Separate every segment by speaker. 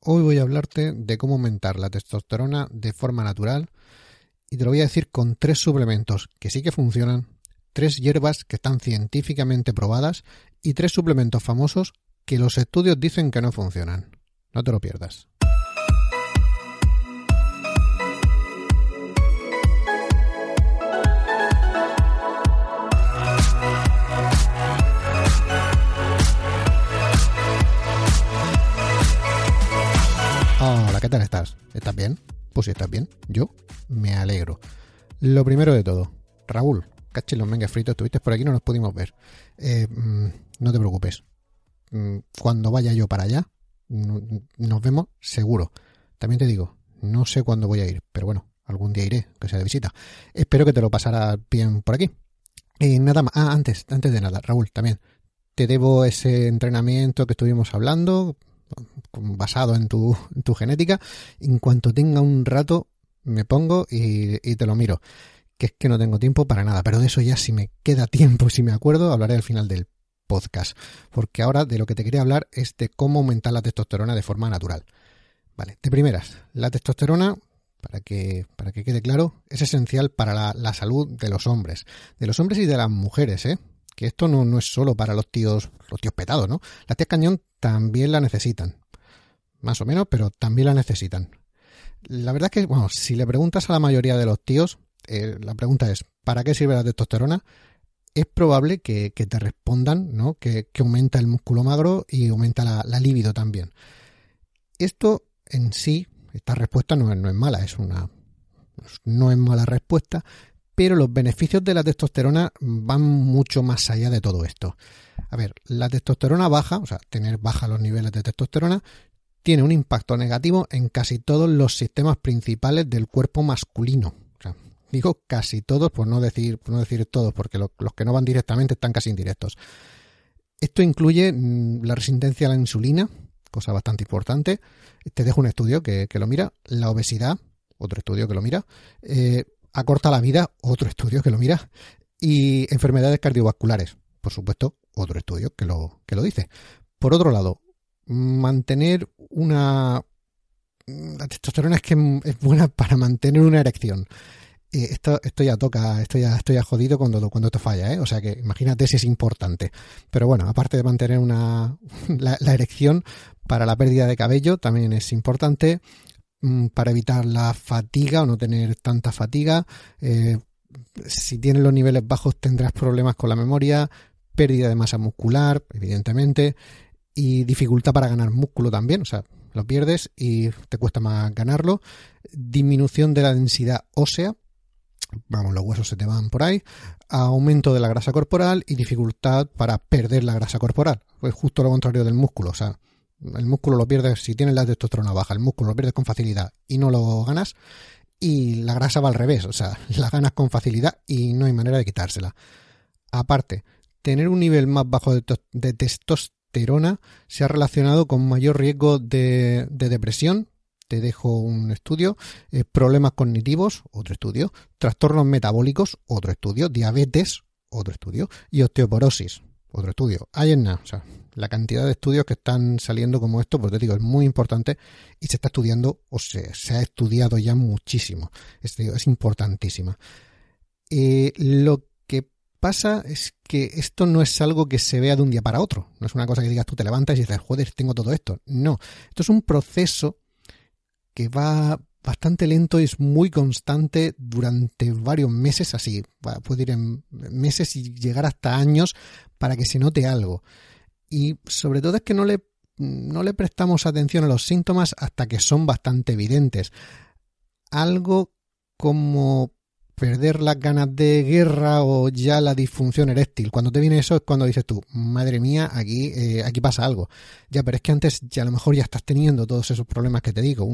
Speaker 1: Hoy voy a hablarte de cómo aumentar la testosterona de forma natural y te lo voy a decir con tres suplementos que sí que funcionan, tres hierbas que están científicamente probadas y tres suplementos famosos que los estudios dicen que no funcionan. No te lo pierdas. ¿Qué tal estás? ¿Estás bien? Pues si estás bien, yo me alegro. Lo primero de todo, Raúl, caché los mengues fritos, estuviste por aquí, no nos pudimos ver. Eh, mm, no te preocupes. Mm, cuando vaya yo para allá, nos vemos seguro. También te digo, no sé cuándo voy a ir, pero bueno, algún día iré, que sea de visita. Espero que te lo pasara bien por aquí. Y nada más, ah, antes, antes de nada, Raúl, también te debo ese entrenamiento que estuvimos hablando, basado en tu, genética. En cuanto tenga un rato, me pongo y, y, te lo miro. Que es que no tengo tiempo para nada, pero de eso ya si me queda tiempo, si me acuerdo, hablaré al final del podcast. Porque ahora de lo que te quería hablar es de cómo aumentar la testosterona de forma natural. Vale, de primeras, la testosterona, para que, para que quede claro, es esencial para la, la salud de los hombres. De los hombres y de las mujeres, ¿eh? Que esto no, no, es solo para los tíos, los tíos petados, ¿no? Las tías cañón también la necesitan. Más o menos, pero también la necesitan. La verdad es que, bueno, si le preguntas a la mayoría de los tíos, eh, la pregunta es, ¿para qué sirve la testosterona? Es probable que, que te respondan, ¿no? Que, que, aumenta el músculo magro y aumenta la, la libido también. Esto en sí, esta respuesta no es, no es mala, es una. No es mala respuesta, pero los beneficios de la testosterona van mucho más allá de todo esto. A ver, la testosterona baja, o sea, tener baja los niveles de testosterona, tiene un impacto negativo en casi todos los sistemas principales del cuerpo masculino. Digo casi todos, por no decir, no decir todos, porque lo, los que no van directamente están casi indirectos. Esto incluye mm, la resistencia a la insulina, cosa bastante importante. Te dejo un estudio que, que lo mira. La obesidad, otro estudio que lo mira. Eh, acorta la vida, otro estudio que lo mira, y enfermedades cardiovasculares, por supuesto, otro estudio que lo, que lo dice. Por otro lado, mantener una... La testosterona es que es buena para mantener una erección. Eh, esto, esto ya toca, esto ya, esto ya jodido cuando, cuando esto falla, ¿eh? O sea que imagínate si es importante. Pero bueno, aparte de mantener una, la, la erección para la pérdida de cabello, también es importante para evitar la fatiga o no tener tanta fatiga. Eh, si tienes los niveles bajos tendrás problemas con la memoria, pérdida de masa muscular, evidentemente, y dificultad para ganar músculo también, o sea, lo pierdes y te cuesta más ganarlo. Disminución de la densidad ósea, vamos, los huesos se te van por ahí, aumento de la grasa corporal y dificultad para perder la grasa corporal. Pues justo lo contrario del músculo, o sea, el músculo lo pierdes, si tienes la testosterona baja, el músculo lo pierdes con facilidad y no lo ganas. Y la grasa va al revés, o sea, la ganas con facilidad y no hay manera de quitársela. Aparte, tener un nivel más bajo de, testosterona se ha relacionado con mayor riesgo de, de depresión. Te dejo un estudio. Eh, problemas cognitivos, otro estudio. Trastornos metabólicos, otro estudio. Diabetes, otro estudio. Y osteoporosis, otro estudio. Hay en nada, o sea, la cantidad de estudios que están saliendo como esto, pues te digo, es muy importante y se está estudiando o se, se ha estudiado ya muchísimo. Es, es importantísima. Eh, lo que pasa es que esto no es algo que se vea de un día para otro. No es una cosa que digas tú te levantas y dices, joder, tengo todo esto. No, esto es un proceso que va bastante lento y es muy constante durante varios meses, así, puede ir en meses y llegar hasta años para que se note algo y sobre todo es que no le, no le prestamos atención a los síntomas hasta que son bastante evidentes. Algo como perder las ganas de guerra o ya la disfunción eréctil. Cuando te viene eso es cuando dices tú, madre mía, aquí, eh, aquí pasa algo. Ya, pero es que antes ya a lo mejor ya estás teniendo todos esos problemas que te digo,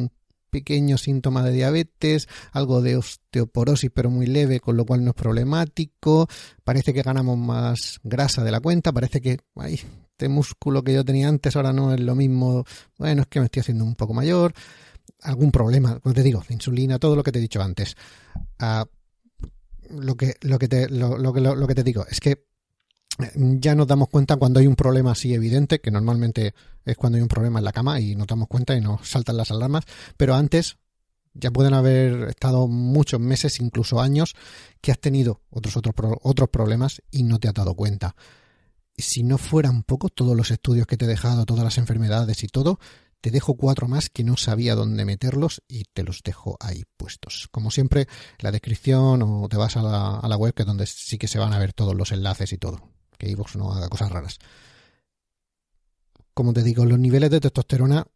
Speaker 1: pequeño síntoma de diabetes, algo de osteoporosis pero muy leve, con lo cual no es problemático, parece que ganamos más grasa de la cuenta, parece que ay, este músculo que yo tenía antes ahora no es lo mismo, bueno, es que me estoy haciendo un poco mayor, algún problema, como te digo, insulina, todo lo que te he dicho antes. Ah, lo que, lo que te, lo, lo, que te digo es que ya nos damos cuenta cuando hay un problema así evidente, que normalmente es cuando hay un problema en la cama y nos damos cuenta y nos saltan las alarmas, pero antes ya pueden haber estado muchos meses, incluso años, que has tenido otros, otros, otros problemas y no te has dado cuenta. Si no fueran poco todos los estudios que te he dejado, todas las enfermedades y todo, te dejo cuatro más que no sabía dónde meterlos y te los dejo ahí puestos. Como siempre, la descripción o te vas a la, a la web que es donde sí que se van a ver todos los enlaces y todo. Que iVoox no haga cosas raras. Como te digo, los niveles de testosterona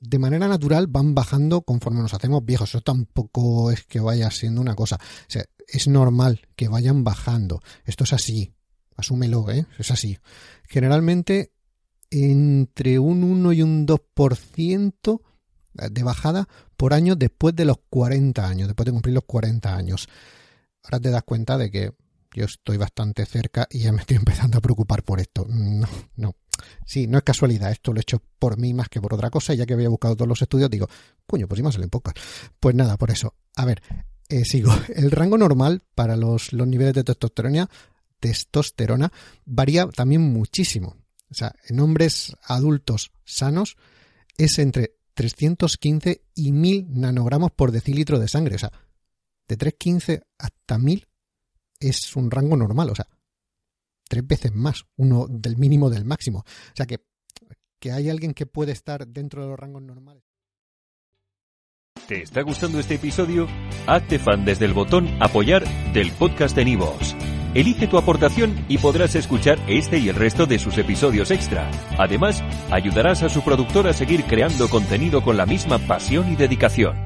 Speaker 1: de manera natural van bajando conforme nos hacemos viejos. Eso tampoco es que vaya siendo una cosa. O sea, es normal que vayan bajando. Esto es así. Asúmelo, ¿eh? Es así. Generalmente entre un 1 y un 2% de bajada por año después de los 40 años, después de cumplir los 40 años. Ahora te das cuenta de que yo estoy bastante cerca y ya me estoy empezando a preocupar por esto. No, no. Sí, no es casualidad, esto lo he hecho por mí más que por otra cosa, ya que había buscado todos los estudios, digo, coño, pues si más en pocas. Pues nada, por eso. A ver, eh, sigo. El rango normal para los, los niveles de testosterona, testosterona varía también muchísimo. O sea, en hombres adultos sanos es entre 315 y 1000 nanogramos por decilitro de sangre. O sea, de 315 hasta 1000 es un rango normal. O sea, tres veces más, uno del mínimo del máximo. O sea que, que hay alguien que puede estar dentro de los rangos normales.
Speaker 2: ¿Te está gustando este episodio? Hazte fan desde el botón apoyar del podcast de Nivos. Elige tu aportación y podrás escuchar este y el resto de sus episodios extra. Además, ayudarás a su productor a seguir creando contenido con la misma pasión y dedicación.